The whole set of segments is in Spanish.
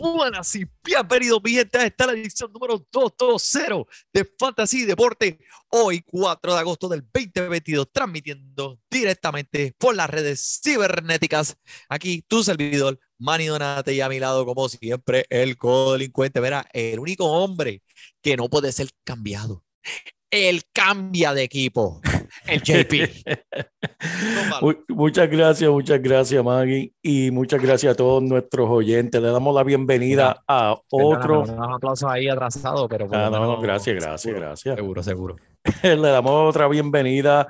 Buenas y bienvenidos, mi gente. Esta es la edición número 220 de Fantasy Deporte. Hoy, 4 de agosto del 2022, transmitiendo directamente por las redes cibernéticas. Aquí tu servidor, Manny Donate, y a mi lado, como siempre, el codelincuente. Verá, el único hombre que no puede ser cambiado. El cambia de equipo, el JP. Muchas gracias, muchas gracias, Maggie. Y muchas gracias a todos nuestros oyentes. Le damos la bienvenida a otro. Unos aplausos ahí atrasados, pero por lo Ah, no, no, menos- gracias, gracias, seguro, gracias. Seguro, seguro. Le damos otra bienvenida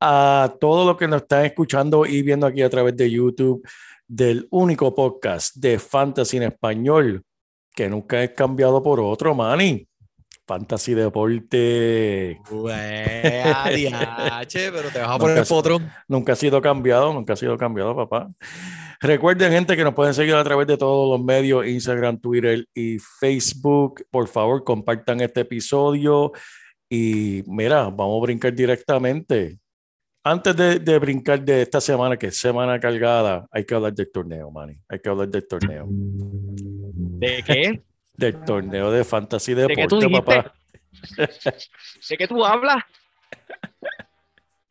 a todos los que nos están escuchando y viendo aquí a través de YouTube del único podcast de Fantasy en español que nunca es cambiado por otro, Manny. Fantasy Deporte diache, pero te vas a Nunca poner el potrón. Nunca ha sido cambiado, nunca ha sido cambiado, papá. Recuerden, gente, que nos pueden seguir a través de todos los medios, Instagram, Twitter y Facebook. Por favor, compartan este episodio. Y mira, vamos a brincar directamente. Antes de, de brincar de esta semana, que es semana cargada, hay que hablar del torneo, Manny. Hay que hablar del torneo. ¿De qué? Del torneo de Fantasy ¿De qué tú Deporte, papá. ¿De qué tú hablas?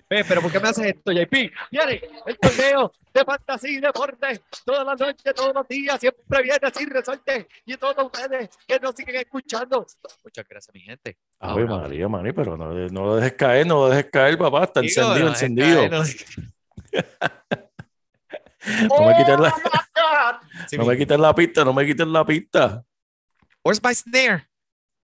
Ve, pero ¿por qué me haces esto, JP? Viene el torneo de fantasía y deporte todas las noches, todos los días, siempre viene así resorte y todos ustedes que nos siguen escuchando. Muchas gracias, mi gente. Ahora, María, Manny, pero no, no lo dejes caer, no lo dejes caer, papá. Está digo, encendido, no, encendido. eh, no- No me quites la, Sí, no mi- me quites la pista, no me quites la pista. Where's my snare?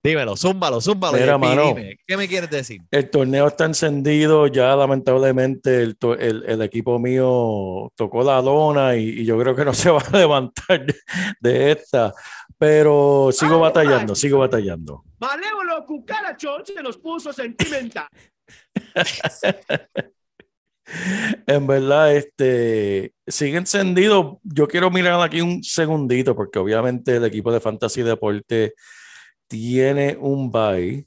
Dímelo, zúmbalo, zúmbalo. Mira, JP, mano. dime, ¿Qué me quieres decir? El torneo está encendido, ya lamentablemente el, el- el equipo mío tocó la lona y, y yo creo que no se va a levantar de, de esta, pero sigo batallando, sigo batallando. Malévolo cucarachón se los puso sentimental. En verdad, este sigue encendido. Yo quiero mirar aquí un segundito porque obviamente el equipo de Fantasy Deporte tiene un bye,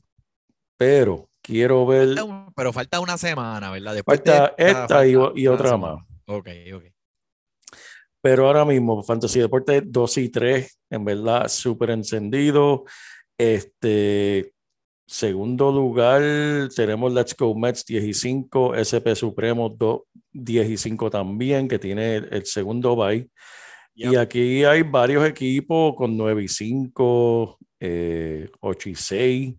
pero quiero ver Pero falta una semana, ¿verdad? Después de esta y, falta y otra semana. más. Ok, ok. Pero ahora mismo, Fantasy Deporte 2 y 3, en verdad, súper encendido. Este, segundo lugar, tenemos Let's Go Mets 10 y 5, SP Supremo 2, 10 y 5 también, que tiene el, el segundo bye. Y Yep. aquí hay varios equipos con 9 y 5, eh, 8 y 6,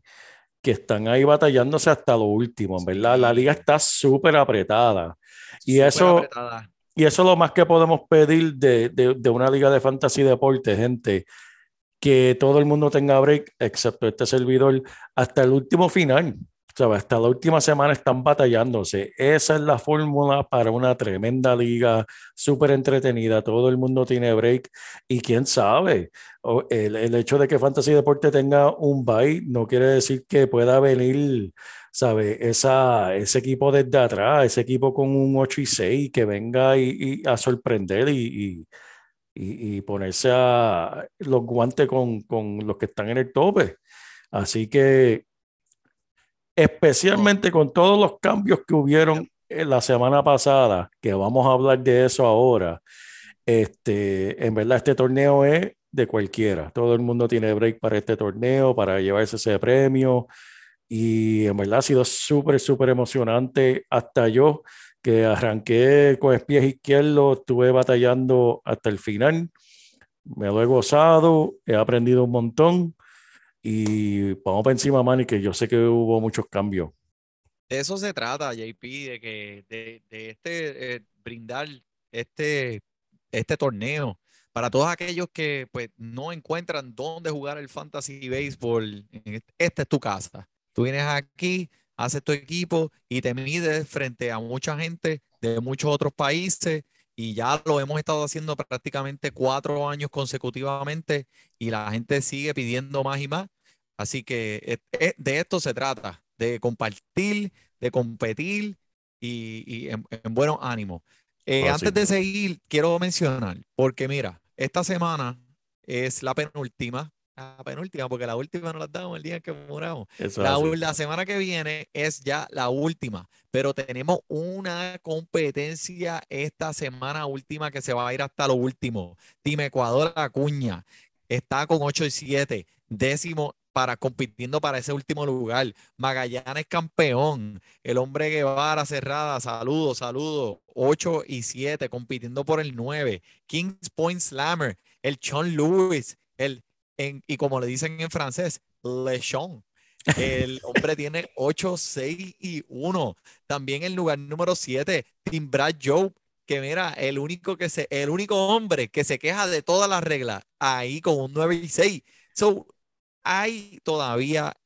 que están ahí batallándose hasta lo último, verdad. La liga está súper apretada. Y Súper eso- apretada. Y eso es lo más que podemos pedir de, de- de una liga de fantasy deporte, gente. Que todo el mundo tenga break, excepto este servidor, hasta el último final. Sea, hasta la última semana están batallándose. Esa es la fórmula para una tremenda liga, súper entretenida. Todo el mundo tiene break. Y quién sabe, el, el hecho de que Fantasy Deporte tenga un bye no quiere decir que pueda venir, ¿sabe? Esa, ese equipo desde atrás, ese equipo con un 8 y 6 que venga y, a sorprender y, y- y ponerse a los guantes con, con los que están en el tope. Así que, especialmente con todos los cambios que hubieron en la semana pasada, que vamos a hablar de eso ahora, este, en verdad este torneo es de cualquiera. Todo el mundo tiene break para este torneo, para llevarse ese premio. Y en verdad ha sido súper, súper emocionante. Hasta yo, que arranqué con el pie izquierdo, estuve batallando hasta el final. Me lo he gozado, he aprendido un montón y vamos para encima, Manny, que yo sé que hubo muchos cambios. De eso se trata, JP, de que de, de este eh, brindar este, este torneo para todos aquellos que pues no encuentran dónde jugar el fantasy baseball. este- Esta es tu casa. Tú vienes aquí, haces tu equipo y te mides frente a mucha gente de muchos otros países y ya lo hemos estado haciendo prácticamente cuatro años consecutivamente y la gente sigue pidiendo más y más. Así que eh, eh, de esto se trata, de compartir, de competir y, y en, en buenos ánimos. Eh, antes de seguir, quiero mencionar, porque mira, esta semana es la penúltima, la penúltima, porque la última nos la damos el día en que muramos. La, la semana que viene es ya la última, pero tenemos una competencia esta semana última que se va a ir hasta lo último. Team Ecuador Acuña está con 8 y 7, décimo para compitiendo para ese último lugar. Magallanes campeón, el hombre Guevara cerrada, saludos, saludos, 8 y 7 compitiendo por el 9. Kings Point Slammer, el Sean Lewis, el en- y como le dicen en francés, Le Chon. El hombre tiene 8, 6 y 1. También el lugar número 7, Tim Brad Joe, que mira, el único que se, el único hombre que se queja de todas las reglas, ahí con un 9 y 6. So, hay todavía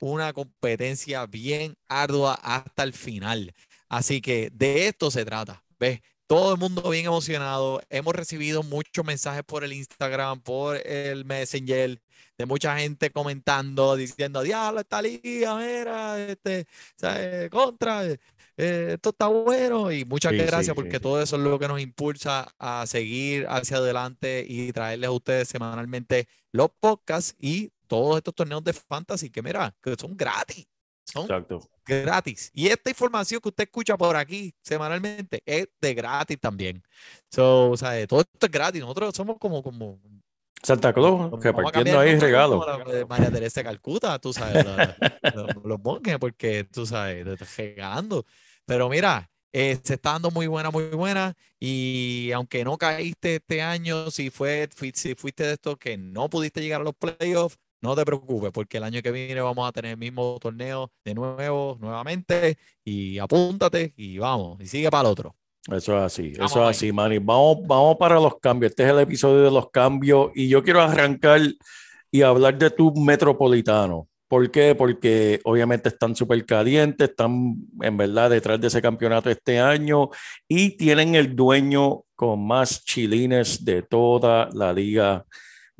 una competencia bien ardua hasta el final. Así que de esto se trata. ¿Ves? Todo el mundo bien emocionado. Hemos recibido muchos mensajes por el Instagram, por el Messenger, de mucha gente comentando, diciendo, diablo, esta liga, mira, este, ¿sabes? contra, eh, esto está bueno. Y muchas Sí, gracias sí, porque sí. todo eso es lo que nos impulsa a seguir hacia adelante y traerles a ustedes semanalmente los podcasts y todos estos torneos de fantasy que mira, que son gratis. Son Exacto. gratis. Y esta información que usted escucha por aquí semanalmente es de gratis también. So, o sea, todo esto es gratis. Nosotros somos como, como Santa Claus, repartiendo ahí regalos. María Teresa de Calcuta, tú sabes, la- la- los monjes, porque tú sabes, te estás regalando. Pero mira, eh, se está dando muy buena, muy buena. Y aunque no caíste este año, si, fue, si fuiste de estos que no pudiste llegar a los playoffs, no te preocupes, porque el año que viene vamos a tener el mismo torneo de nuevo, nuevamente. Y apúntate y vamos, y sigue para el otro. Eso es así, Vamos eso es así, Manny. Vamos, vamos para los cambios. Este es el episodio de los cambios y yo quiero arrancar y hablar de tu metropolitano. ¿Por qué? Porque obviamente están súper calientes, están en verdad detrás de ese campeonato este año y tienen el dueño con más chilines de toda la liga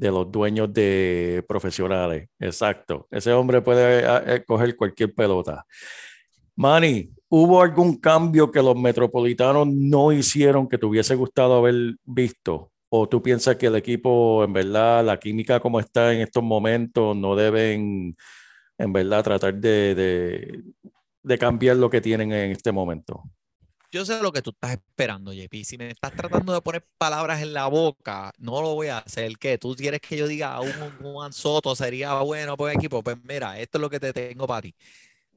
de los dueños de profesionales. Exacto. Ese hombre puede ah, eh, coger cualquier pelota. Manny, ¿hubo algún cambio que los metropolitanos no hicieron que te hubiese gustado haber visto? ¿O tú piensas que el equipo, en verdad, la química como está en estos momentos, no deben, en verdad, tratar de, de, de cambiar lo que tienen en este momento? Yo sé lo que tú estás esperando, JP. Si me estás tratando de poner palabras en la boca, no lo voy a hacer. ¿Qué? ¿Tú quieres que yo diga a un un Juan Soto sería bueno por el equipo? Pues mira, esto es lo que te tengo para ti.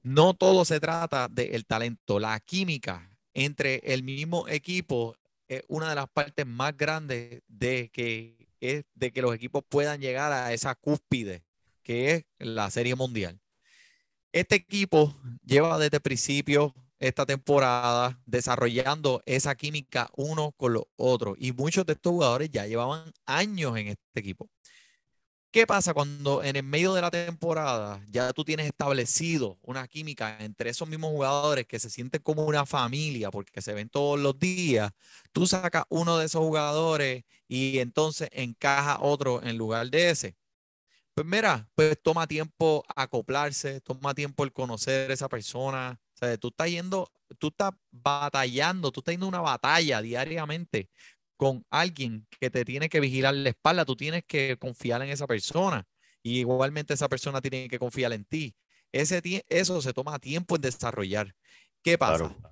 No todo se trata del talento. La química entre el mismo equipo es una de las partes más grandes de que, es de que los equipos puedan llegar a esa cúspide que es la Serie Mundial. Este equipo lleva desde el principio esta temporada desarrollando esa química uno con los otros y muchos de estos jugadores ya llevaban años en este equipo. ¿Qué pasa cuando en el medio de la temporada ya tú tienes establecido una química entre esos mismos jugadores que se sienten como una familia porque se ven todos los días? Tú sacas uno de esos jugadores y entonces encaja otro en lugar de ese. Pues mira, pues toma tiempo acoplarse, toma tiempo el conocer a esa persona. O sea, tú estás yendo, tú estás batallando, tú estás yendo una batalla diariamente con alguien que te tiene que vigilar la espalda, tú tienes que confiar en esa persona. Y igualmente esa persona tiene que confiar en ti. Ese eso se toma tiempo en desarrollar. ¿Qué pasa? Claro.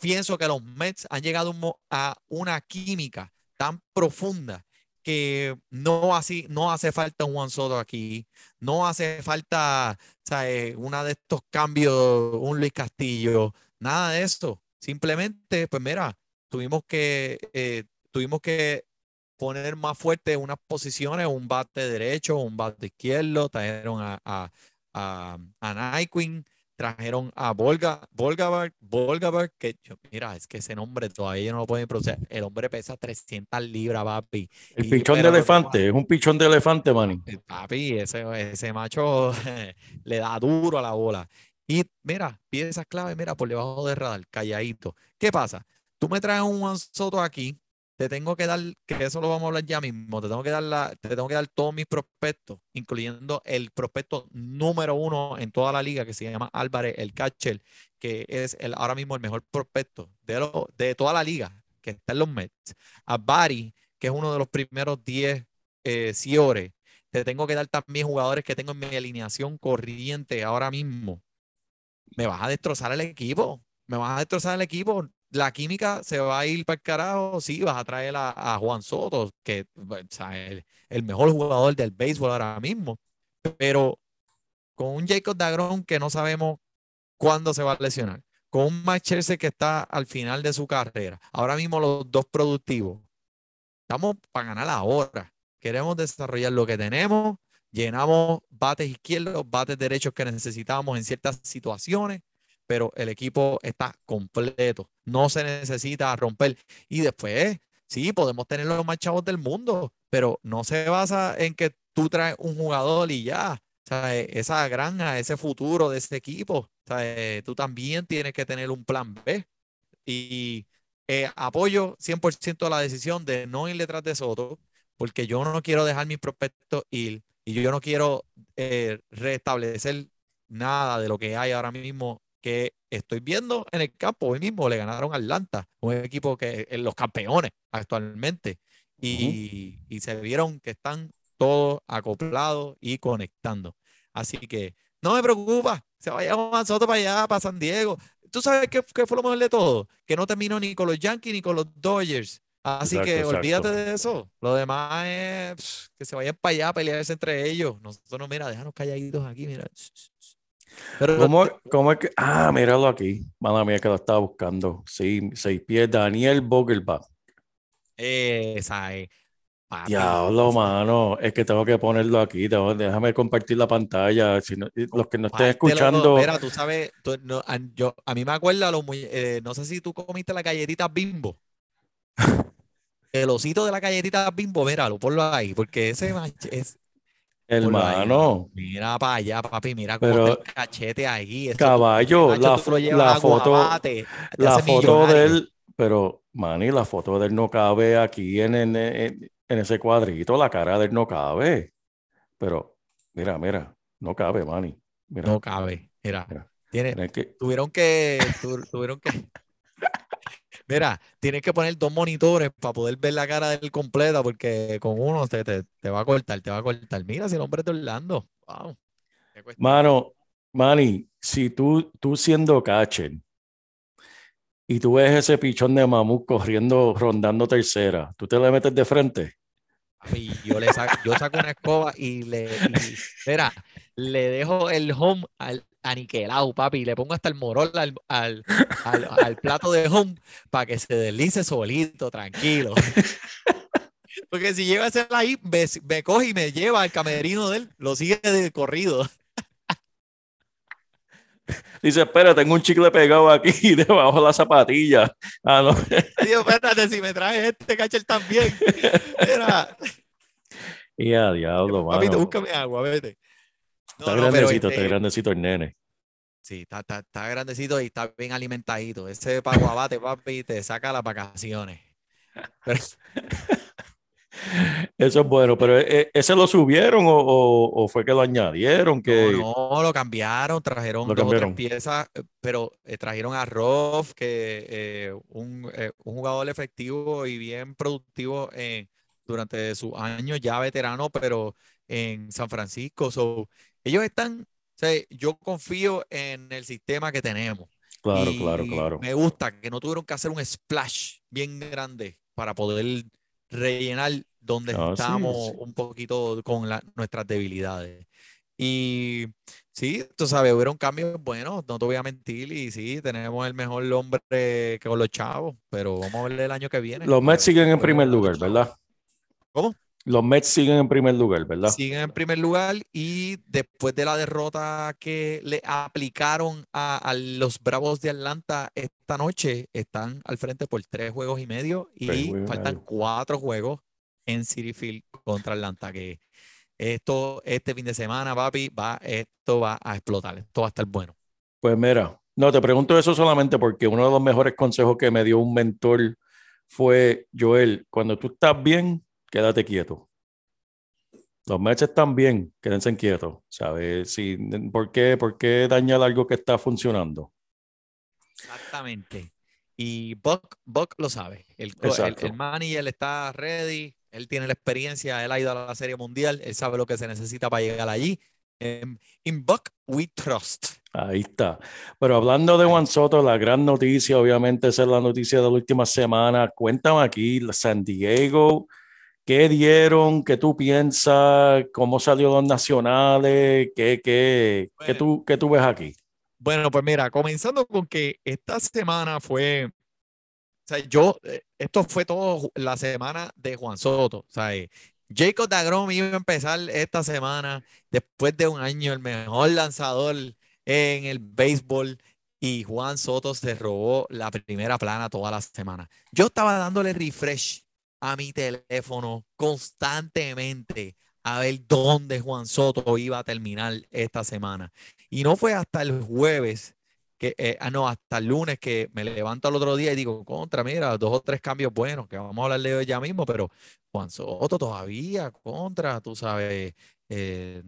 Pienso que los Mets han llegado a una química tan profunda que no, así, no hace falta un Juan Soto aquí, no hace falta ¿sabes? una de estos cambios, un Luis Castillo, nada de eso. Simplemente, pues mira, tuvimos que, eh, tuvimos que poner más fuerte unas posiciones, un bate derecho, un bate izquierdo, trajeron a, a, a, a trajeron a Volga, Volgaberg, Volgaberg, que yo, mira, es que ese nombre todavía yo no lo pueden pronunciar. El hombre pesa 300 libras, papi. El Y- pichón de elefante, es un pichón de elefante, Manny. eh, Papi, ese, ese macho le da duro a la bola. Y mira, piezas clave, mira, por debajo del radar, calladito. ¿Qué pasa? Tú me traes un Juan Soto aquí, te tengo que dar, que eso lo vamos a hablar ya mismo, te tengo que dar, te tengo que dar todos mis prospectos, incluyendo el prospecto número uno en toda la liga, que se llama Álvarez, el catcher, que es el, ahora mismo el mejor prospecto de, de toda la liga, que está en los Mets. A Barry, que es uno de los primeros 10 eh, Ciores. Te tengo que dar también jugadores que tengo en mi alineación corriente ahora mismo. Me vas a destrozar el equipo. Me vas a destrozar el equipo. La química se va a ir para el carajo. Sí, vas a traer a, Juan Soto, que o sea, el, mejor jugador del béisbol ahora mismo. Pero con un Jacob Dagron que no sabemos cuándo se va a lesionar. Con un Max que está al final de su carrera. Ahora mismo los dos productivos. Estamos para ganar ahora. Queremos desarrollar lo que tenemos. Llenamos bates izquierdos, bates derechos que necesitamos en ciertas situaciones, pero el equipo está completo. No se necesita romper. Y después, sí, podemos tener los más chavos del mundo, pero no se basa en que tú traes un jugador y ya. Eh, esa granja, ese futuro de ese equipo, eh, tú también tienes que tener un plan B. Y eh, apoyo 100% la decisión de no ir detrás de Soto, porque yo no quiero dejar mis prospectos ir y yo no quiero eh, restablecer nada de lo que hay ahora mismo que estoy viendo en el campo. Hoy mismo le ganaron a Atlanta, un equipo que es los campeones actualmente, y, y se vieron que están todos acoplados y conectando. Así que no me preocupa, se vaya Juan Soto para allá, para San Diego. ¿Tú sabes qué, qué fue lo mejor de todo? Que no terminó ni con los Yankees ni con los Dodgers. Así Exacto, que exacto. olvídate de eso. Lo demás es que se vayan para allá a pelearse entre ellos. Nosotros, mira, déjanos calladitos aquí, mira. Pero ¿Cómo, cómo es que? Ah, míralo aquí. Mala mía que lo estaba buscando. Sí, seis pies. Daniel Vogelbach. esa es. papi, Diablo, mano. Es que tengo que ponerlo aquí. tengo- déjame compartir la pantalla. Si no- los que no estén escuchando. Mira, tú sabes, tú- no, a, yo, a mí me acuerda, los, eh, no sé si tú comiste la galletita bimbo. El osito de la galletita bimbo, míralo, ponlo ahí, porque ese es. Hermano, Mira para allá, papi, mira cómo Pero- está el cachete ahí. caballo, macho, la, foto, la foto de él, pero, Manny, la foto de él no cabe aquí en, en, en- en ese cuadrito. La cara de él no cabe. Pero, mira, mira, no cabe, Manny. Mira, No cabe, mira, Mira. tiene, que, tuvieron que, tu- tuvieron que, mira, tienes que poner dos monitores para poder ver la cara de él completa, porque con uno te, te, te va a cortar, te va a cortar. Mira, si el hombre es de Orlando, wow. Mano, Manny, si tú, tú siendo catcher y tú ves ese pichón de mamut corriendo, rondando tercera, ¿tú te le metes de frente? Papi, yo le saco, yo saco una escoba y le, y, mira, le dejo el home al aniquilado, papi, le pongo hasta el morol al, al, al, al plato de home para que se deslice solito, tranquilo. Porque si llega a ser ahí, me, me coge y me lleva al camerino de él, lo sigue de corrido. Dice, espera, tengo un chicle pegado aquí debajo de la zapatilla. Ah, no. Digo, espérate, si me trae este cachel también. Mira, Y a diablo, papito, mano. búscame agua, vete. Está no, grandecito, este- está grandecito el nene. Sí, está, está, está grandecito y está bien alimentadito. Ese paguabate, papi, te saca las vacaciones. Pero, Eso es bueno, pero eh, ¿ese lo subieron o, o- o fue que lo añadieron? Que... no, no, lo cambiaron, trajeron Lo dos o tres cambiaron. piezas, eh, pero eh, trajeron a Roth, que eh, un, eh, un jugador efectivo y bien productivo durante sus años, ya veterano, pero en San Francisco. So, ellos están, o sea, yo confío en el sistema que tenemos. Claro, claro, Y claro. Me gusta que no tuvieron que hacer un splash bien grande para poder rellenar donde Ah, sí, estamos sí. un poquito con la- nuestras debilidades. Y sí, tú sabes, hubieron cambios buenos, no te voy a mentir, y sí, tenemos el mejor hombre que con los chavos, pero vamos a verle el año que viene. Los Mets siguen en primer ver lugar. ¿verdad? ¿Cómo? Los Mets siguen en primer lugar, ¿verdad? Siguen en primer lugar y después de la derrota que le aplicaron a, a los Bravos de Atlanta esta noche, están al frente por tres juegos y medio y faltan medio. cuatro juegos en City Field contra Atlanta. Que esto, este fin de semana, papi, va, esto va a explotar. Esto va a estar bueno. Pues mira, no te pregunto eso solamente porque uno de los mejores consejos que me dio un mentor fue, Joel, cuando tú estás bien, quédate quieto. Los Mets están bien, quédense quietos, ¿sabes? Si, ¿por qué, ¿Por qué dañar algo que está funcionando? Exactamente. Y Buck, Buck lo sabe. El, el, el manager está ready, él tiene la experiencia, él ha ido a la Serie Mundial, él sabe lo que se necesita para llegar allí. In Buck we trust. Ahí está. Pero hablando de Juan Soto, la gran noticia, obviamente, esa es la noticia de la última semana. Cuéntame aquí, San Diego, ¿qué dieron? ¿Qué tú piensas? ¿Cómo salió los nacionales? ¿Qué, qué, qué tú, qué tú ves aquí? Bueno, pues mira, comenzando con que esta semana fue, o sea, yo, eh, esto fue todo la semana de Juan Soto, o sea, eh, Jacob DeGrom iba a empezar esta semana después de un año el mejor lanzador en el béisbol y Juan Soto se robó la primera plana toda la semana. Yo estaba dándole refresh a mi teléfono constantemente a ver dónde Juan Soto iba a terminar esta semana. Y no fue hasta el jueves, que, eh, ah, no, hasta el lunes que me levanto al otro día y digo, contra, mira, dos o tres cambios buenos, que vamos a hablar de ya mismo, pero Juan Soto todavía, contra, tú sabes, eh,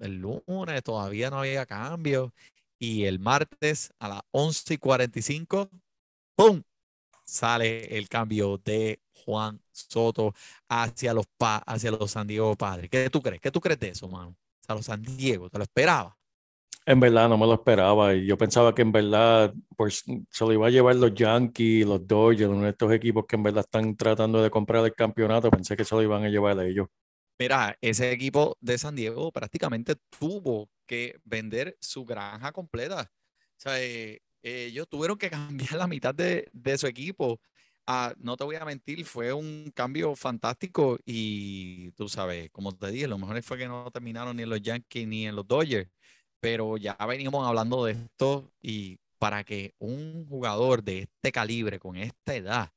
el lunes todavía no había cambios. Y el martes a las 11 y 45, ¡pum! Sale el cambio de Juan Soto hacia los, pa- hacia los San Diego Padres. ¿Qué tú crees? ¿Qué tú crees de eso, mano? O sea, los San Diego, ¿te lo esperabas? En verdad, no me lo esperaba. Y yo pensaba que en verdad pues, se lo iba a llevar los Yankees, los Dodgers, uno de estos equipos que en verdad están tratando de comprar el campeonato. Pensé que se lo iban a llevar a ellos. Mira, ese equipo de San Diego prácticamente tuvo que vender su granja completa. O sea, eh, ellos tuvieron que cambiar la mitad de, de su equipo. Ah, no te voy a mentir, fue un cambio fantástico y tú sabes, como te dije, lo mejor fue que no terminaron ni en los Yankees ni en los Dodgers, pero ya veníamos hablando de esto y para que un jugador de este calibre, con esta edad,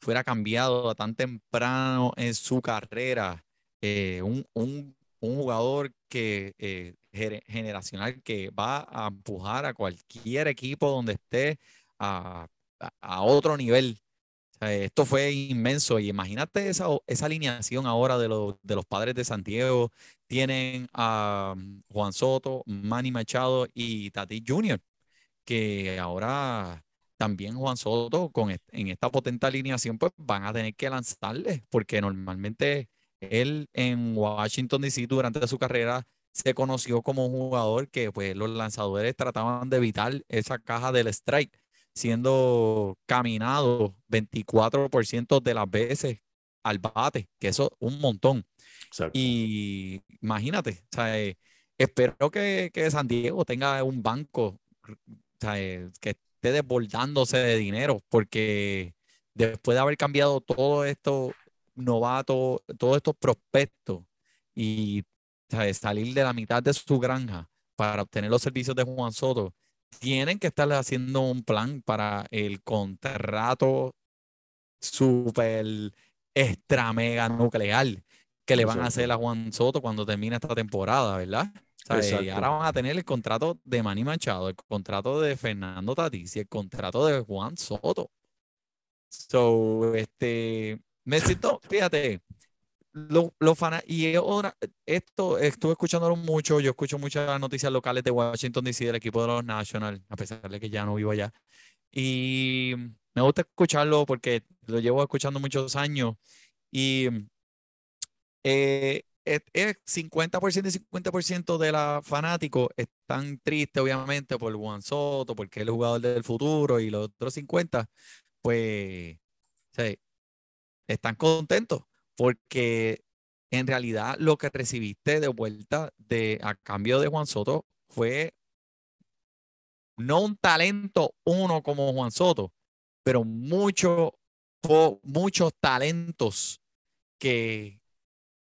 fuera cambiado tan temprano en su carrera, eh, un, un- un jugador que eh, generacional que va a empujar a cualquier equipo donde esté a- a otro nivel. Esto fue inmenso y imagínate esa, esa alineación ahora de, los de los padres de Santiago. Tienen a mm, Juan Soto, Manny Machado y Tati Jr., que ahora también Juan Soto con en esta potente alineación pues van a tener que lanzarle porque normalmente él en Washington DC durante su carrera se conoció como un jugador que pues los lanzadores trataban de evitar esa caja del strike siendo caminado 24% de las veces al bate, que eso es un montón. Exacto. Y imagínate, o sea, eh, espero que, que San Diego tenga un banco o sea, eh, que esté desbordándose de dinero, porque después de haber cambiado todo esto novatos, todos estos prospectos y o sea, salir de la mitad de su granja para obtener los servicios de Juan Soto, tienen que estar haciendo un plan para el contrato super extra mega nuclear que le van a hacer a Juan Soto cuando termine esta temporada, ¿verdad? O sea, y Exacto. ahora van a tener el contrato de Manny Machado, el contrato de Fernando Tatis y el contrato de Juan Soto. So, este, me siento, fíjate, lo, lo y ahora, esto estuve escuchándolo mucho, yo escucho muchas noticias locales de Washington DC del equipo de los Nationals, a pesar de que ya no vivo allá. Y me gusta escucharlo porque lo llevo escuchando muchos años y eh, es, es 50% y 50% de los fanáticos están tristes, obviamente, por Juan Soto, porque es el jugador del futuro, y los otros 50, pues, sí, están contentos, porque en realidad lo que recibiste de vuelta de, a cambio de Juan Soto fue no un talento uno como Juan Soto, pero mucho, muchos talentos que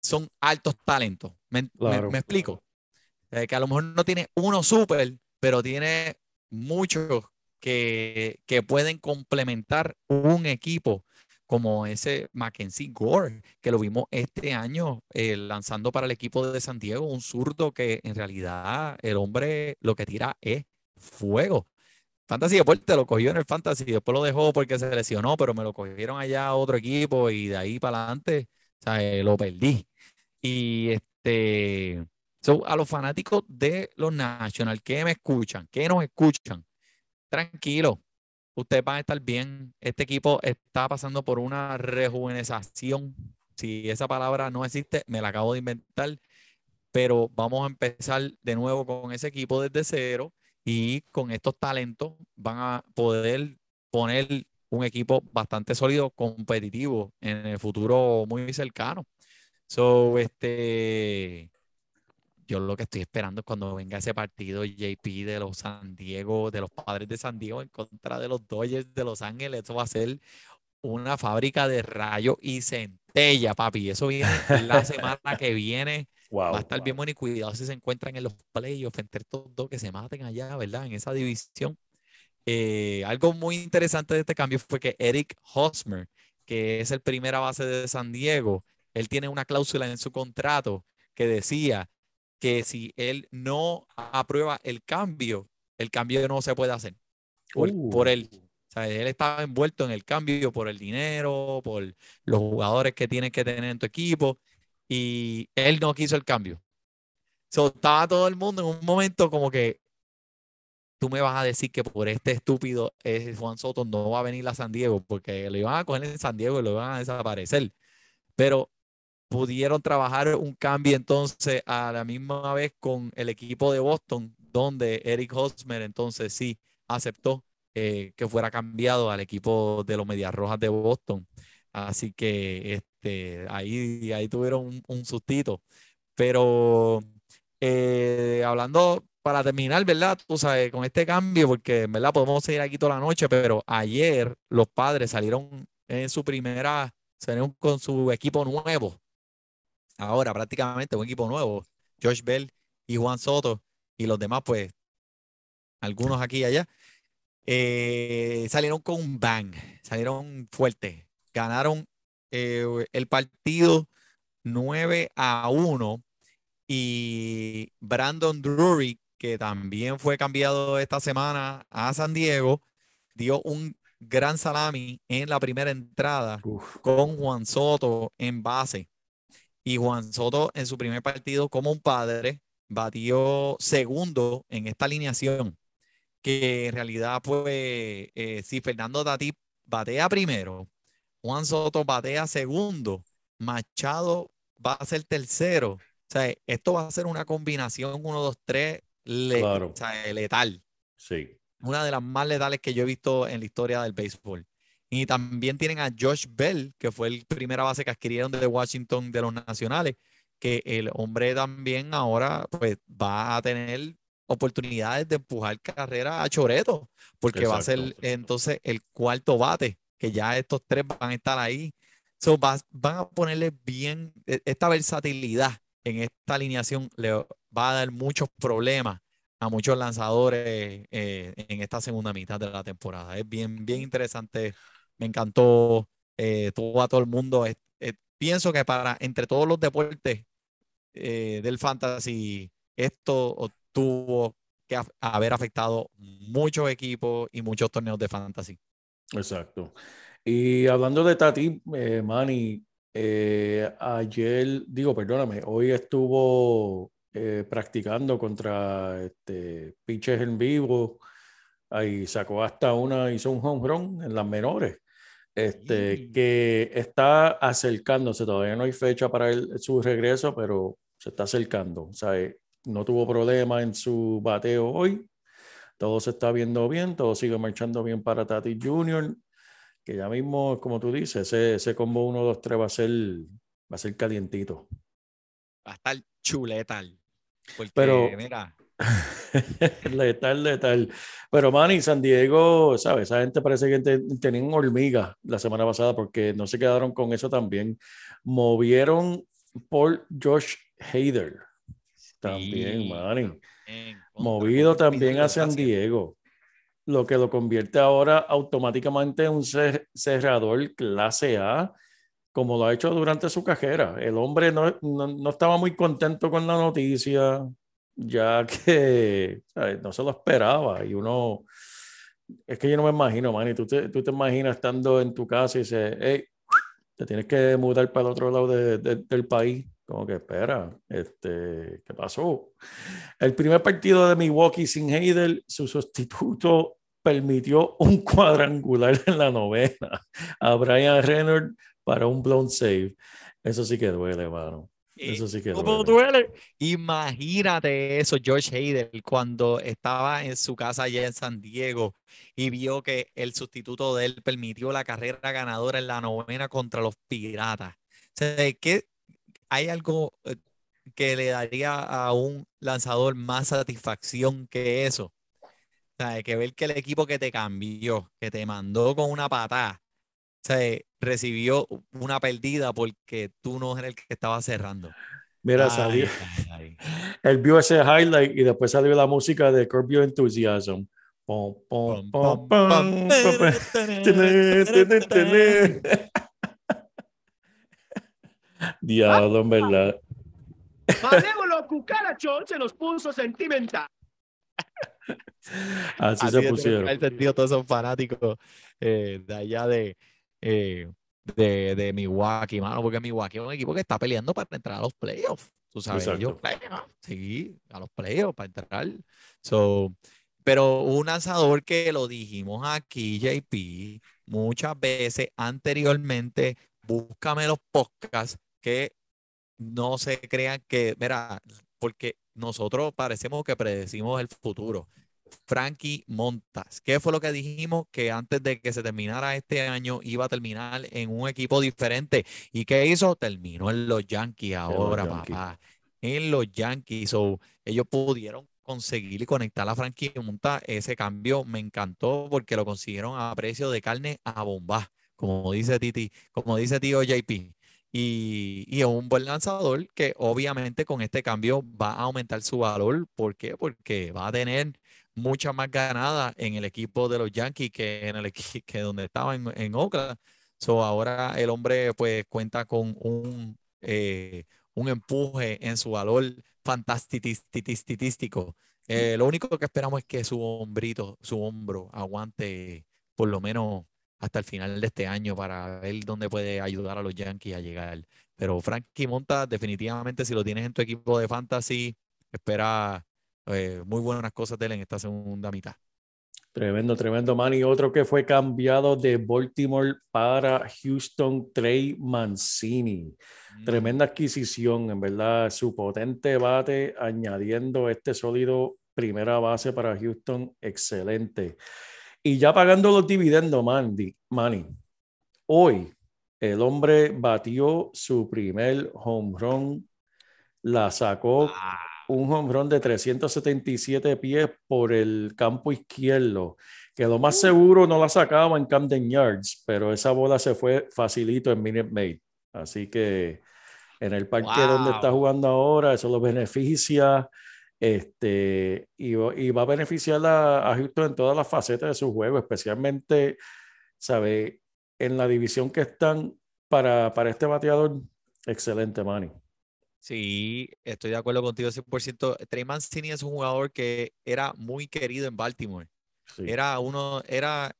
son altos talentos. ¿Me, me- Claro. me explico? Eh, que a lo mejor no tiene uno súper, pero tiene muchos que, que pueden complementar un equipo como ese Mackenzie Gore, que lo vimos este año eh, lanzando para el equipo de San Diego, un zurdo que en realidad el hombre lo que tira es fuego. Fantasy Deporte lo cogió en el Fantasy, después lo dejó porque se lesionó, pero me lo cogieron allá a otro equipo y de ahí para adelante, o eh, lo perdí. Y este, so, a los fanáticos de los National, que me escuchan, que nos escuchan, tranquilo, ustedes van a estar bien. Este equipo está pasando por una rejuvenecización. Si esa palabra no existe, me la acabo de inventar. Pero vamos a empezar de nuevo con ese equipo desde cero y con estos talentos van a poder poner un equipo bastante sólido, competitivo en el futuro muy cercano. So, este, yo lo que estoy esperando es cuando venga ese partido JP de los San Diego, de los padres de San Diego en contra de los Dodgers de Los Ángeles. Eso va a ser una fábrica de rayos y centella, papi. Eso viene la semana que viene. Wow. Va a estar bien bueno y cuidado si se encuentran en los playoffs entre estos dos que se maten allá, ¿verdad? En esa división. Eh, algo muy interesante de este cambio fue que Eric Hosmer, que es el primera base de San Diego, él tiene una cláusula en su contrato que decía que si él no aprueba el cambio, el cambio no se puede hacer por, por Uh. él. O sea, él estaba envuelto en el cambio por el dinero, por los jugadores que tienes que tener en tu equipo y él no quiso el cambio. So, estaba todo el mundo en un momento como que tú me vas a decir que por este estúpido eh, Juan Soto no va a venir a San Diego porque lo iban a coger en San Diego y lo iban a desaparecer. Pero pudieron trabajar un cambio entonces a la misma vez con el equipo de Boston, donde Eric Hosmer entonces sí aceptó eh, que fuera cambiado al equipo de los Medias Rojas de Boston. Así que este, ahí, ahí tuvieron un, un sustito. Pero eh, hablando para terminar, ¿verdad? Tú sabes, con este cambio, porque verdad podemos seguir aquí toda la noche, pero ayer los padres salieron en su primera, salieron con su equipo nuevo. Ahora prácticamente un equipo nuevo. Josh Bell y Juan Soto y los demás, pues, algunos aquí y allá, eh, salieron con un bang, salieron fuertes, ganaron eh, el partido 9 a 1 y Brandon Drury, que también fue cambiado esta semana a San Diego, dio un gran salami en la primera entrada Uf. con Juan Soto en base. Y Juan Soto en su primer partido como un padre batió segundo en esta alineación. Que en realidad, pues, eh, si Fernando Tatí batea primero, Juan Soto batea segundo, Machado va a ser tercero. O sea, esto va a ser una combinación 1, 2, 3 Claro. o sea, letal Sí. una de las más letales que yo he visto en la historia del béisbol. Y también tienen a Josh Bell, que fue el primera base que adquirieron de Washington de los Nacionales, que el hombre también ahora pues va a tener oportunidades de empujar carrera a Choreto, porque va a ser Exacto. entonces el cuarto bate, que ya estos tres van a estar ahí. So, va- van a ponerle bien e- esta versatilidad en esta alineación, le va a dar muchos problemas a muchos lanzadores eh, en esta segunda mitad de la temporada. Es bien, bien interesante. Me encantó. Eh, tuvo a todo el mundo. Pienso que para entre todos los deportes eh, del fantasy, esto tuvo que haber afectado muchos equipos y muchos torneos de fantasy. Exacto. Y hablando de Tati, eh, Manny, eh, ayer, digo, perdóname, hoy estuvo practicando contra este, pitches en vivo, ahí sacó hasta una, hizo un home run en las menores, este, Sí. que está acercándose, todavía no hay fecha para el- su regreso, pero se está acercando, o sea, eh, no tuvo problema en su bateo hoy, todo se está viendo bien, todo sigue marchando bien para Tati Junior que ya mismo, como tú dices, ese, ese combo 1, 2, 3 va a ser, va a ser calientito. Va a estar chuletal. Porque, Pero- mira, letal, letal. Pero Manny, San Diego, ¿sabes? Esa gente parece que te- tenían hormigas la semana pasada porque no se quedaron con eso también. Movieron por Josh Hader. También, Sí, Manny. Movido también a San. Diego. Lo que lo convierte ahora automáticamente en un cer- cerrador clase A, como lo ha hecho durante su carrera. El hombre no, no, no estaba muy contento con la noticia, ya que ¿sabes? no se lo esperaba. Y uno, es que yo no me imagino, Manny, tú te, tú te imaginas estando en tu casa y dices, hey, te tienes que mudar para el otro lado de- de- del país. Como que espera, este, ¿qué pasó? El primer partido de Milwaukee sin Heidel, su sustituto permitió un cuadrangular en la novena a Brian Reynolds para un blown save. Eso sí que duele, mano. Eso sí que ¿Cómo duele. Imagínate eso, George Hader, cuando estaba en su casa allá en San Diego y vio que el sustituto de él permitió la carrera ganadora en la novena contra los Piratas. O sea, que hay algo eh, que le daría a un lanzador más satisfacción que eso. O sea, que ver que el equipo que te cambió, que te mandó con una patada, o sea, recibió una perdida porque tú no eres el que estaba cerrando. Mira, Ay, salió, ay, ay. él vio ese highlight y después salió la música de Curb Your Enthusiasm. Pom, pom, pom. Diablo, en verdad. Malévolo cucarachón se los puso sentimental. Así, Así se pusieron. el sentido todos esos fanáticos eh, de allá de, eh, de, de Milwaukee, mano, porque Milwaukee es un equipo que está peleando para entrar a los playoffs. Tú sabes, ellos pelean, sí, a los playoffs para entrar. So, pero un lanzador que lo dijimos aquí, JP, muchas veces anteriormente, búscame los podcasts que no se crean que, mira, porque nosotros parecemos que predecimos el futuro. Frankie Montas. ¿Qué fue lo que dijimos? Que antes de que se terminara este año iba a terminar en un equipo diferente. ¿Y qué hizo? Terminó en los Yankees ahora, Yankees. papá. En los Yankees. So, ellos pudieron conseguir y conectar a Frankie Montas. Ese cambio me encantó porque lo consiguieron a precio de carne a bomba, como dice Titi, como dice tío JP. Y, y es un buen lanzador que obviamente con este cambio va a aumentar su valor. ¿Por qué? Porque va a tener mucha más ganada en el equipo de los Yankees que en el que donde estaba en, en Oakland. So, ahora el hombre pues cuenta con un, eh, un empuje en su valor fantastitístico. Eh, lo único que esperamos es que su hombrito, su hombro aguante por lo menos hasta el final de este año para ver dónde puede ayudar a los Yankees a llegar. Pero Frankie Monta, definitivamente, si lo tienes en tu equipo de fantasy, espera eh, muy buenas cosas de él en esta segunda mitad. Tremendo, tremendo, man. Y otro que fue cambiado de Baltimore para Houston, Trey Mancini. Tremenda adquisición, en verdad. Su potente bate, añadiendo este sólido primera base para Houston, excelente. Y ya pagando los dividendos, Mandy, Manny. Hoy el hombre batió su primer home run, la sacó Ah, un home run de 377 pies por el campo izquierdo, que lo más seguro no la sacaba en Camden Yards, pero esa bola se fue facilito en Minute Maid. Así que en el parque donde está jugando ahora, eso lo beneficia. Este, y, va- y va a beneficiar a, a Houston en todas las facetas de su juego, especialmente, ¿sabe? En la división que están para, para este bateador, excelente, Manny. Sí, estoy de acuerdo contigo 100%. Trey Mancini es un jugador que era muy querido en Baltimore. Sí. Era uno, era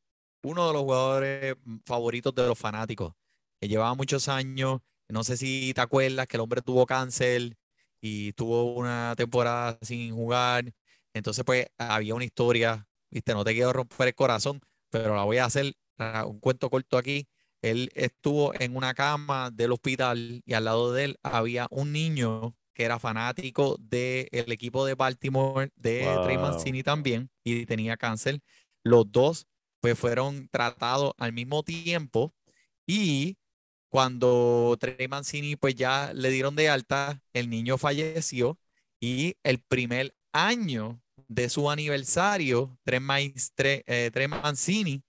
uno de los jugadores favoritos de los fanáticos. Que llevaba muchos años. No sé si te acuerdas que el hombre tuvo cáncer y tuvo una temporada sin jugar. Entonces, pues, había una historia. Viste, no te quiero romper el corazón, pero la voy a hacer ah, un cuento corto aquí. Él estuvo en una cama del hospital y al lado de él había un niño que era fanático del equipo de Baltimore, de Trey Wow. Mancini también, y tenía cáncer. Los dos pues fueron tratados al mismo tiempo y cuando Trey Mancini pues ya le dieron de alta, el niño falleció y el primer año de su aniversario, Trey, Trey- eh, Trey Mancini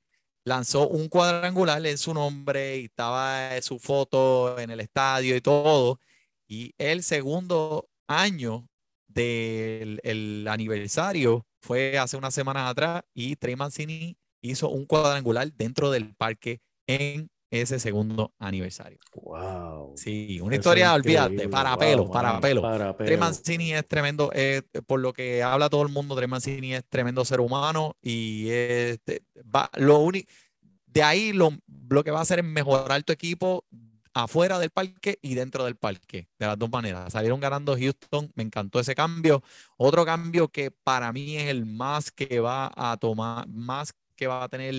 lanzó un cuadrangular en su nombre y estaba eh, su foto en el estadio y todo. Y el segundo año del el aniversario fue hace unas semanas atrás y Trey Mancini hizo un cuadrangular dentro del parque en ese segundo aniversario. Wow. Sí, una historia, olvídate, para Wow, pelo, para pelo. Para pelo. Mancini es tremendo, eh, por lo que habla todo el mundo, Trey Mancini es tremendo ser humano y este, va, lo único, de ahí lo, lo que va a hacer es mejorar tu equipo afuera del parque y dentro del parque, de las dos maneras. Salieron ganando Houston, me encantó ese cambio. Otro cambio que para mí es el más que va a tomar, más que va a tener,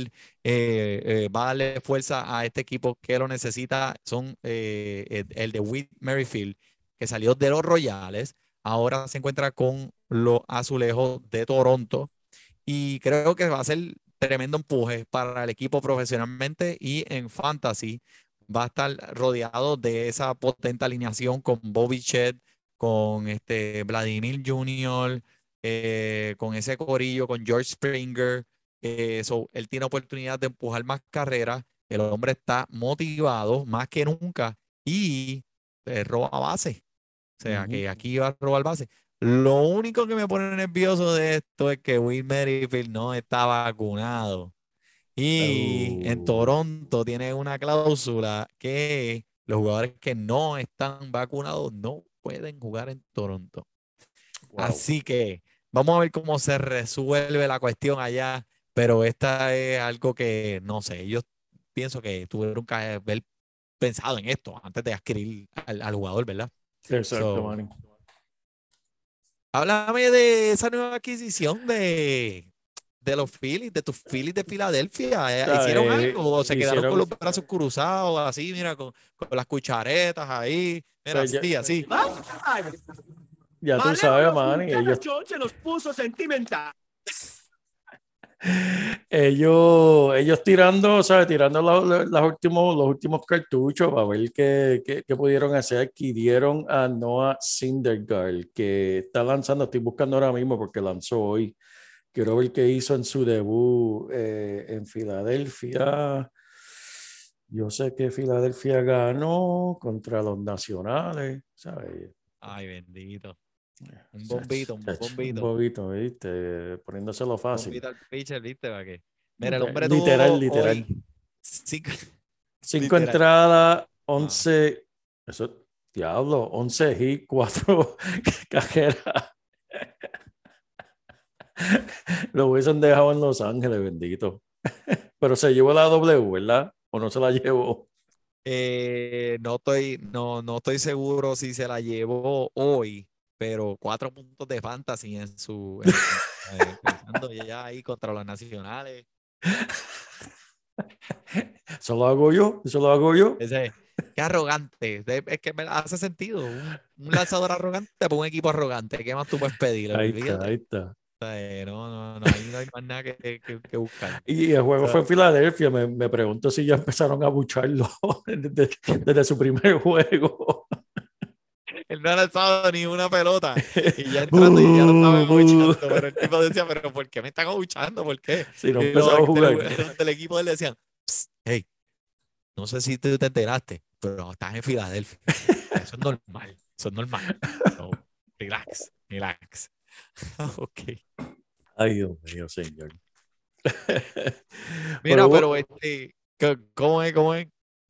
eh, eh, va a darle fuerza a este equipo que lo necesita, son eh, el, de Whit Merrifield, que salió de los Royales, ahora se encuentra con los Azulejos de Toronto y creo que va a ser tremendo empuje para el equipo profesionalmente y en fantasy va a estar rodeado de esa potente alineación con Bobby Chet, con este Vladimir Jr., con ese corillo, con George Springer. Eh, so, él tiene oportunidad de empujar más carreras. El hombre está motivado más que nunca y eh, roba base. O sea, que aquí va a robar base. Lo único que me pone nervioso de esto es que Will Merrifield no está vacunado. Y en Oh. Toronto tiene una cláusula que los jugadores que no están vacunados no pueden jugar en Toronto. Wow. Así que vamos a ver cómo se resuelve la cuestión allá, pero esta es algo que no sé, yo pienso que tuvieron que haber pensado en esto antes de adquirir al, al jugador, ¿verdad? Exacto, So, Manny. Háblame de esa nueva adquisición de, de los Phillies, de tus Phillies de Filadelfia. ¿Eh, sea, ¿Hicieron eh, algo o se quedaron con los brazos cruzados, así, mira, con, con las cucharetas ahí? Mira, Pues ya- así, así. Ya tú sabes, los Manny. Ellos, se los puso sentimental. Ellos, ellos tirando, ¿sabes? Tirando los, últimos, los últimos cartuchos para ver qué, qué, qué pudieron hacer. Adquirieron a Noah Syndergaard, que está lanzando, estoy buscando ahora mismo porque lanzó hoy. Quiero ver qué hizo en su debut eh, en Filadelfia. Yo sé que Filadelfia ganó contra los Nacionales, ¿sabes? Ay, bendito. Un bombito, un bombito. Un bobito, ¿viste? Poniéndoselo fácil. Bombito al pitcher, ¿viste? ¿Para qué? Mira, el hombre literal, tuvo literal. hoy cinco- entradas, 11, eso, diablo, 11 hits, 4 carreras. Lo hubiesen dejado en Los Ángeles, bendito. Pero se llevó la W, ¿verdad? ¿O no se la llevó? Eh, no estoy, no, no estoy seguro si se la llevó hoy, pero cuatro puntos de fantasy en su, en eh, pensando ya ahí contra los nacionales. Eso lo hago yo, eso lo hago yo. Ese, qué arrogante. Es que me hace sentido. Un, un lanzador arrogante por un equipo arrogante. ¿Qué más tú puedes pedir? Ahí está, ahí está. Eh, no, no, no, ahí no hay más nada que, que- que buscar. Y el juego O sea, fue en Filadelfia. Me, me pregunto si ya empezaron a bucharlo desde, desde su primer juego. Él no ha lanzado ni una pelota. Y ya entrando y ya lo estaban Uh, abuchando. Pero el tipo decía, pero ¿por qué me están abuchando? ¿Por qué? Si no Y empezaba a los jugar. del, del- del equipo de él decían, "Psst, hey, no sé si tú te enteraste, pero estás en Filadelfia. Eso es normal. Eso es normal. Relax, relax. ok. Ay, Dios mío, señor. Mira, hubo- pero este, ¿qué- ¿cómo es? ¿Cómo es?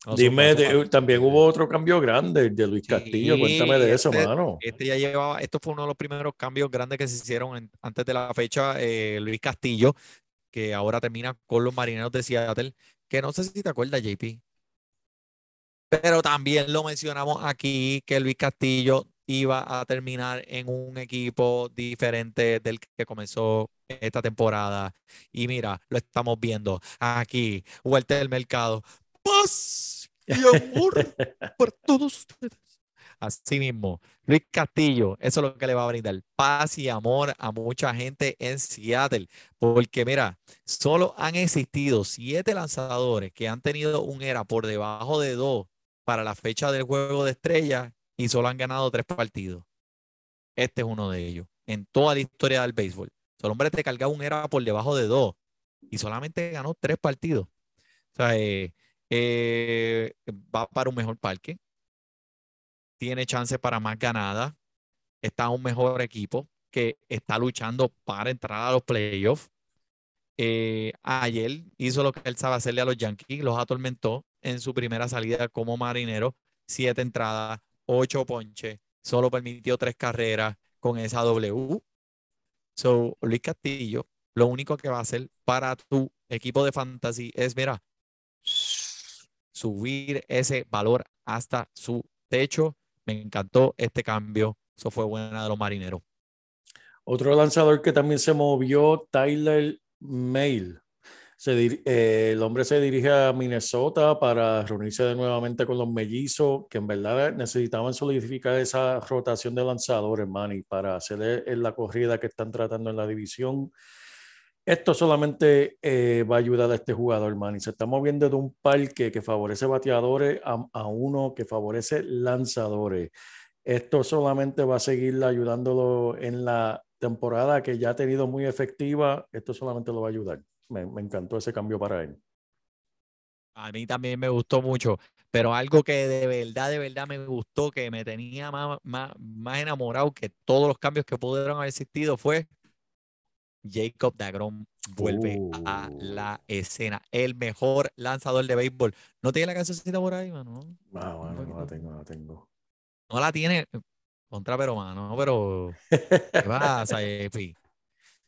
No, Dime, de- también hubo otro cambio grande, el de Luis Castillo. Cuéntame de eso, este- mano. Este ya llevaba, esto fue uno de los primeros cambios grandes que se hicieron en- antes de la fecha. eh, Luis Castillo, que ahora termina con los marineros de Seattle, que no sé si te acuerdas, JP. Pero también lo mencionamos aquí, que Luis Castillo iba a terminar en un equipo diferente del que comenzó esta temporada. Y mira, lo estamos viendo aquí, vuelta del mercado. Paz y amor por todos ustedes. Así mismo, Luis Castillo, eso es lo que le va a brindar paz y amor a mucha gente en Seattle, porque mira, solo han existido siete lanzadores que han tenido un era por debajo de dos para la fecha del juego de estrellas y solo han ganado tres partidos. Este es uno de ellos, en toda la historia del béisbol. El hombre te cargaba un era por debajo de dos y solamente ganó tres partidos. O sea, eh, eh, va para un mejor parque. tiene chance para más ganadas, está un mejor equipo que está luchando para entrar a los playoffs. Eh, ayer hizo lo que él sabe hacerle a los Yankees, los atormentó en su primera salida como marinero, siete entradas, ocho ponches, solo permitió tres carreras con esa W. So, Luis Castillo, lo único que va a hacer para tu equipo de fantasy es, mira, subir ese valor hasta su techo. Me encantó este cambio. Eso fue buena de los marineros. Otro lanzador que también se movió, Tyler Mail. Eh, el hombre se dirige a Minnesota para reunirse de nuevamente con los mellizos, que en verdad necesitaban solidificar esa rotación de lanzadores, Manny, para hacer la corrida que están tratando en la división. Esto solamente eh, va a ayudar a este jugador, Manny. Se está moviendo de un parque que favorece bateadores a, a uno que favorece lanzadores. Esto solamente va a seguir ayudándolo en la temporada que ya ha tenido muy efectiva. Esto solamente lo va a ayudar. Me, me encantó ese cambio para él. A mí también me gustó mucho, pero algo que de verdad, de verdad me gustó, que me tenía más, más, más enamorado que todos los cambios que pudieron haber existido fue Jacob Dagrom vuelve a la escena. El mejor lanzador de béisbol. ¿No tiene la cancioncita por ahí, mano? Ah, bueno, no la tengo, no la tengo. No la tiene contra, pero mano, pero ¿qué pasa, Epi?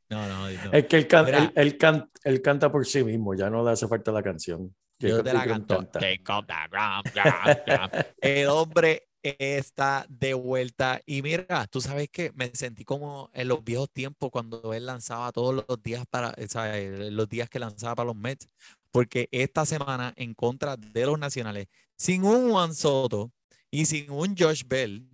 No, no, no. Es que él, can- Mira. él- él can- él canta por sí mismo, ya no le hace falta la canción. Yo Jacob te la canto. Jacob Dagrom, Dagrom, Dagrom. El hombre está de vuelta. Y mira, tú sabes que me sentí como en los viejos tiempos cuando él lanzaba todos los días para, eh, los días que lanzaba para los Mets. Porque esta semana, en contra de los nacionales, sin un Juan Soto y sin un Josh Bell,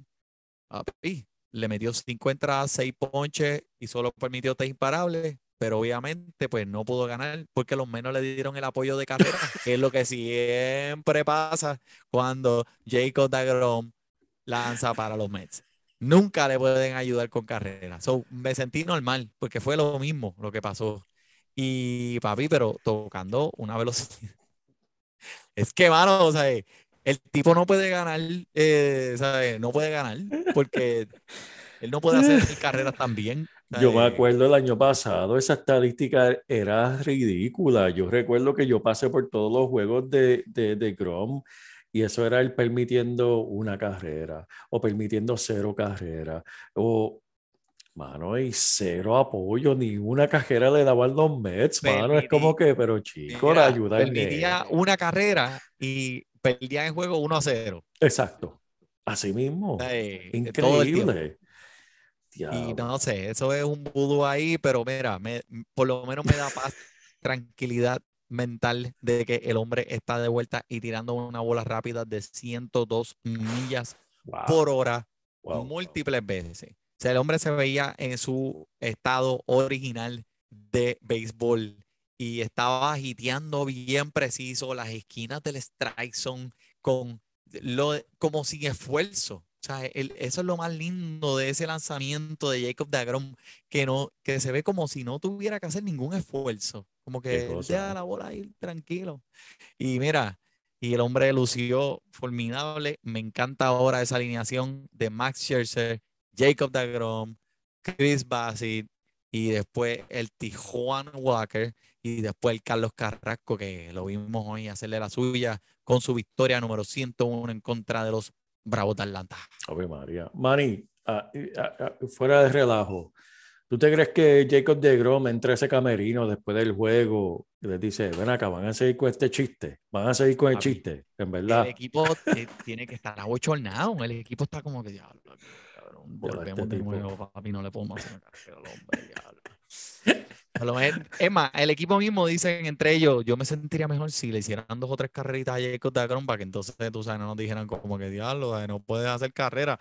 papi, le metió cinco entradas, seis ponches y solo permitió tres imparables. Pero obviamente, pues no pudo ganar porque los menos le dieron el apoyo de carrera, que es lo que siempre pasa cuando Jacob Dagrom lanza para los Mets. Nunca le pueden ayudar con carrera. So, me sentí normal porque fue lo mismo lo que pasó. Y papi, pero tocando una velocidad. Es que, mano, o sea, el tipo no puede ganar, eh, ¿sabes? No puede ganar porque él no puede hacer carreras tan bien. Yo me acuerdo el año pasado, esa estadística era ridícula. Yo recuerdo que yo pasé por todos los juegos de, de, de Grom y eso era él permitiendo una carrera o permitiendo cero carreras o, mano, y cero apoyo, ni una carrera le daban los Mets, mano. Es como que, pero chico, la ayuda permitía una carrera y perdía en juego 1 a 0. Exacto. Así mismo. Eh, todo Y no sé, eso es un vudú ahí, pero mira, me- por lo menos me da paz, tranquilidad mental de que el hombre está de vuelta y tirando una bola rápida de 102 millas Wow, por hora wow, wow. múltiples veces. O sea, el hombre se veía en su estado original de béisbol y estaba hiteando bien preciso. Las esquinas del strike zone con lo, como sin esfuerzo. O sea, el- eso es lo más lindo de ese lanzamiento de Jacob Dagrom, que, no, que se ve como si no tuviera que hacer ningún esfuerzo. Como que deja la bola ahí tranquilo. Y mira, y el hombre lució formidable. Me encanta ahora esa alineación de Max Scherzer, Jacob Dagrom, Chris Bassett y después el Tijuana Walker y después el Carlos Carrasco que lo vimos hoy hacerle la suya con su victoria número 101 en contra de los Bravos de Atlanta. Ave María. Manny, ah, y- ah, ah, fuera de relajo, ¿tú te crees que Jacob de Grom entre a ese camerino después del juego y les dice, ven acá, van a seguir con este chiste, van a seguir con el Papi, chiste, en verdad? El equipo tiene que estar abochornado. El equipo está como que diablo. Ya, este Volvemos de nuevo, papi. No le podemos hacer hombre, diablo. A lo mejor- es más, el equipo mismo dicen entre ellos, yo me sentiría mejor si le hicieran dos o tres carreritas a Jacob Dagrom para que entonces, tú sabes, no nos dijeran como que diablo, no puedes hacer carrera.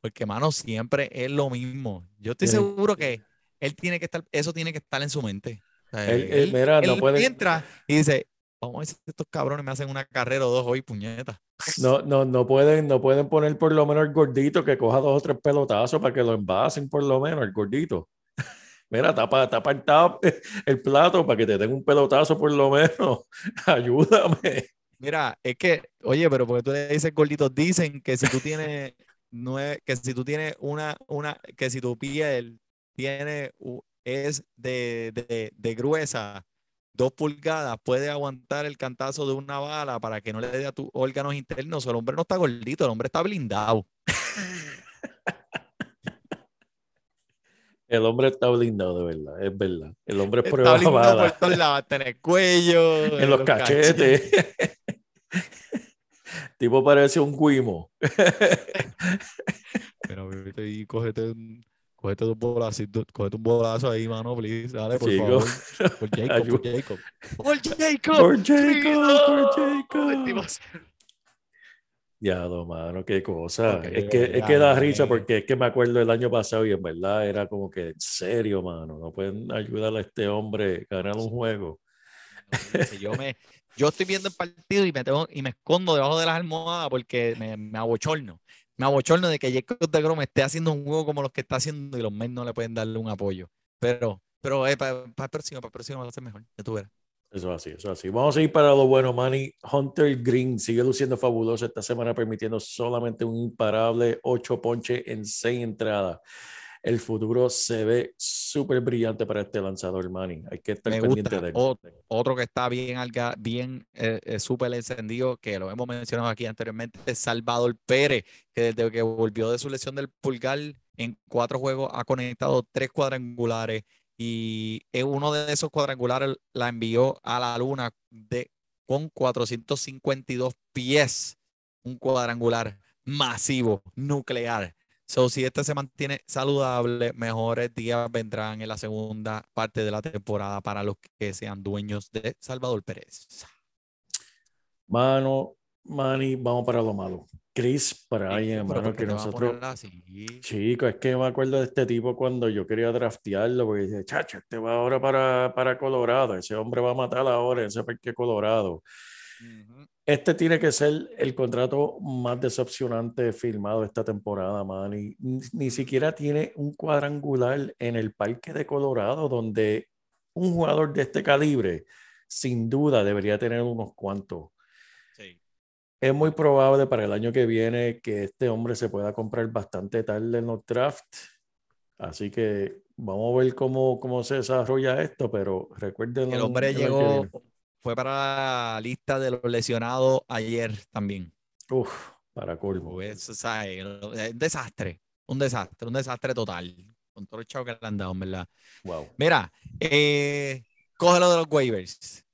Porque, mano, siempre es lo mismo. Yo estoy seguro que él tiene que estar, eso tiene que estar en su mente. O sea, Él- él, mira, no él puede- entra y dice, vamos a ver si estos cabrones me hacen una carrera o dos hoy, puñeta. No, no, no, pueden, no pueden poner por lo menos el gordito que coja dos o tres pelotazos para que lo envasen por lo menos, el gordito. Mira, tapa, tapa el, plato para que te den un pelotazo por lo menos. Ayúdame. Mira, es que, oye, pero porque tú dices gorditos, dicen que si tú tienes nue- que si tú tienes una, una, que si tu piel tiene, es de, de, de gruesa, dos pulgadas, puede aguantar el cantazo de una bala para que no le dé a tus órganos internos. El hombre no está gordito, el hombre está blindado. El hombre está blindado, de verdad, es verdad. El hombre es Está prueba blindado bala. por todos lados, en el cuello, en los cachetes. tipo parece un guimo. Pero vete y cógete un, cógete dos bolacitos, cógete un bolazo ahí, mano, please. Dale, por Chico. favor. Por Jacob, por. Jacob. Por Jacob. Por Jacob, por. Jacob. Ya, no, mano, qué cosa. Es que, es que da risa porque es que me acuerdo el año pasado y en verdad era como que, en serio, mano, no pueden ayudar a este hombre a ganar un juego. Yo, me, yo estoy viendo el partido y me, tengo, y me escondo debajo de las almohadas porque me, me abochorno. Me abochorno de que Jacob de Grom esté haciendo un juego como los que está haciendo y los Mets no le pueden darle un apoyo. Pero, pero eh, para el próximo, para el próximo va a ser mejor. Ya tú verás. Eso es así, eso es así. Vamos a ir para lo bueno, Manny. Hunter Green sigue luciendo fabuloso esta semana, permitiendo solamente un imparable 8 ponches en 6 entradas. El futuro se ve súper brillante para este lanzador, Manny. Hay que estar Me pendiente gusta. de él. Otro que está bien, bien eh, eh, súper encendido, que lo hemos mencionado aquí anteriormente, es Salvador Pérez, que desde que volvió de su lesión del pulgar, en cuatro juegos ha conectado tres cuadrangulares y uno de esos cuadrangulares la envió a la luna de, con 452 pies, un cuadrangular masivo, nuclear. So, si este se mantiene saludable, mejores días vendrán en la segunda parte de la temporada para los que sean dueños de Salvador Pérez. Mano, Manny, vamos para lo malo. Chris Bryan, hermano, ¿por qué que nosotros. poner así? Chico, es que me acuerdo de este tipo cuando yo quería draftearlo, porque dije, chacho, este va ahora para, para Colorado, ese hombre va a matar ahora, ese parque Colorado. Este tiene que ser el contrato más decepcionante firmado esta temporada, man. Y ni, ni siquiera tiene un cuadrangular en el parque de Colorado, donde un jugador de este calibre, sin duda, debería tener unos cuantos. Es muy probable para el año que viene que este hombre se pueda comprar bastante tarde en los drafts. Así que vamos a ver cómo, cómo se desarrolla esto, pero recuerden. El hombre llegó, fue para la lista de los lesionados ayer también. Uf, para colmo. Pues, o sea, eh, un desastre, un desastre, un desastre total. Con todo el chavo que le han dado, verdad. Wow. Mira, eh, cógelo de los waivers.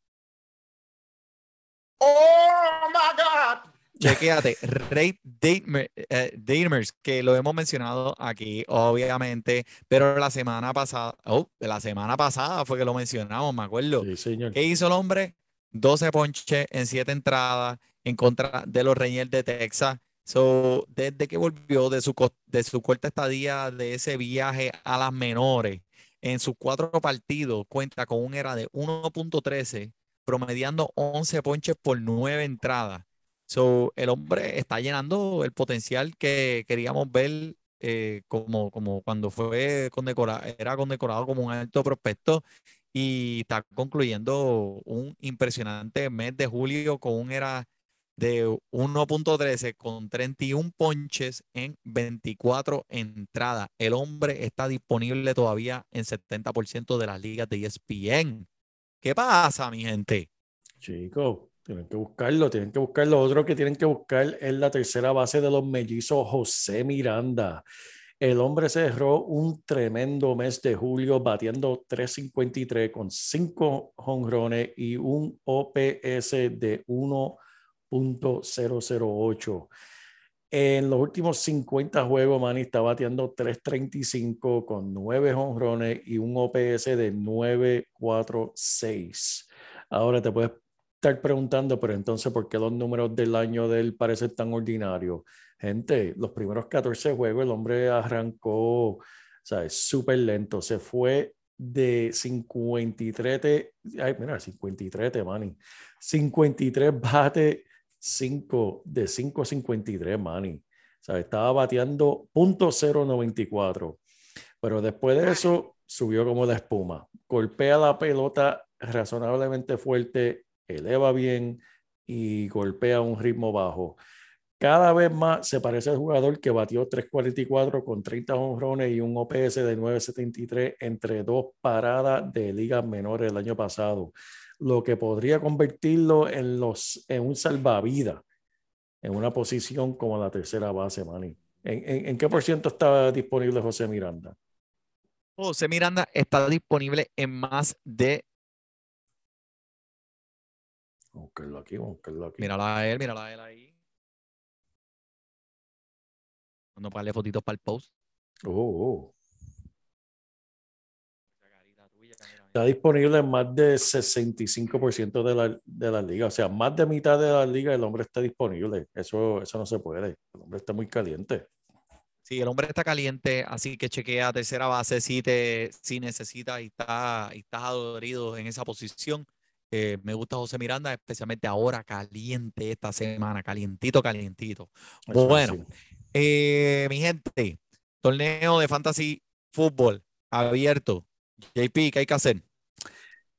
Oh my God. Chequéate, Ray Damer- eh, Damers, que lo hemos mencionado aquí, obviamente, pero la semana pasada, oh, la semana pasada fue que lo mencionamos, me acuerdo. Sí, señor. ¿Qué hizo el hombre? 12 ponches en 7 entradas en contra de los Rangers de Texas. So, desde que volvió de su, de su corta estadía de ese viaje a las menores, en sus cuatro partidos cuenta con un era de 1.13, promediando 11 ponches por 9 entradas. So, el hombre está llenando el potencial que queríamos ver eh, como, como cuando fue condecorado, era condecorado como un alto prospecto y está concluyendo un impresionante mes de julio con un era de 1.13 con 31 ponches en 24 entradas. El hombre está disponible todavía en 70% de las ligas de ESPN. ¿Qué pasa, mi gente? Chicos, tienen que buscarlo, tienen que buscarlo. Otro que tienen que buscar es la tercera base de los mellizos, José Miranda. El hombre cerró un tremendo mes de julio batiendo 353 con 5 jonrones y un OPS de 1.008. En los últimos 50 juegos, Manny está bateando 335 con 9 jonrones y un OPS de 946. Ahora te puedes estar preguntando, pero entonces, ¿por qué los números del año de él parecen tan ordinarios? Gente, los primeros 14 juegos el hombre arrancó, ¿sabes? Súper lento. Se fue de 53, te- ay, mira, 53, te, Manny. 53 bate 5 de 5.53, Manny. ¿Sabes? Estaba bateando .094. Pero después de eso subió como la espuma. Golpea la pelota razonablemente fuerte, eleva bien y golpea a un ritmo bajo. cada vez más se parece al jugador que batió 3.44 con 30 honrones y un OPS de 9.73 entre dos paradas de ligas menores el año pasado, lo que podría convertirlo en, los, en un salvavidas en una posición como la tercera base, Manny. ¿En, en, en qué por ciento está disponible José Miranda? José Miranda está disponible en más de. Vamos a buscarlo aquí, vamos a buscarlo aquí. Mírala a él, mírala a él ahí. Cuando darle fotitos para el post. Oh, oh. Esa carita tuya, mira, Está disponible en más de 65% de la, de la liga. O sea, más de mitad de la liga el hombre está disponible. Eso, eso no se puede. El hombre está muy caliente. Sí, el hombre está caliente, así que chequea tercera base si te si necesitas y, está, y estás adorido en esa posición. Eh, me gusta José Miranda, especialmente ahora caliente esta semana, calientito, calientito. Eso Bueno, eh, mi gente, torneo de fantasy fútbol abierto. JP, ¿qué hay que hacer?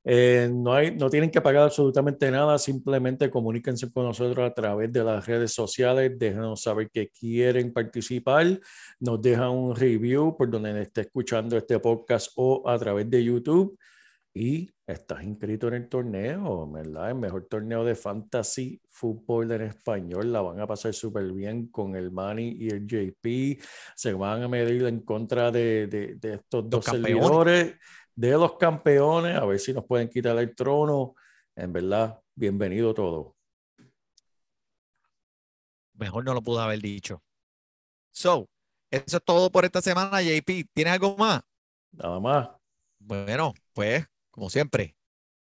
Eh, no, hay, no tienen que pagar absolutamente nada, simplemente comuníquense con nosotros a través de las redes sociales, déjenos saber que quieren participar, nos dejan un review por donde esté escuchando este podcast o a través de YouTube y estás inscrito en el torneo, ¿verdad? El mejor torneo de fantasy fútbol en español, la van a pasar súper bien con el Manny y el JP, se van a medir en contra de, de- de estos dos campeones. servidores de los campeones, a ver si nos pueden quitar el trono. En verdad, bienvenido todo. Mejor no lo pude haber dicho. So, eso es todo por esta semana, JP. ¿Tienes algo más? Nada más. Bueno, pues, como siempre,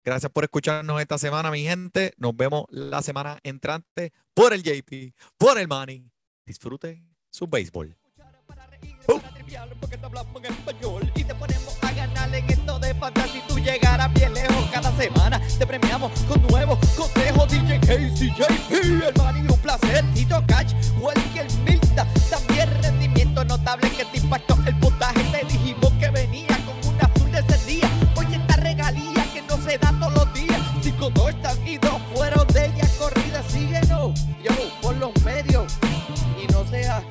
gracias por escucharnos esta semana, mi gente. Nos vemos la semana entrante por el JP, por el Money. Disfrute su béisbol. Porque te hablamos en español y te ponemos a ganar en esto de fantasy. Tú llegarás bien lejos cada semana. Te premiamos con nuevos consejos. DJ Casey, JP, el Manny, un placer. Tito Catch, Walker Milta. También rendimiento notable que te impactó el puntaje. Te dijimos que venía con una azul de ese día. Oye, esta regalía que no se da todos los días. Cinco dos y dos fueron de ella corrida. Síguenos, yo, por los medios y no sea un promedio.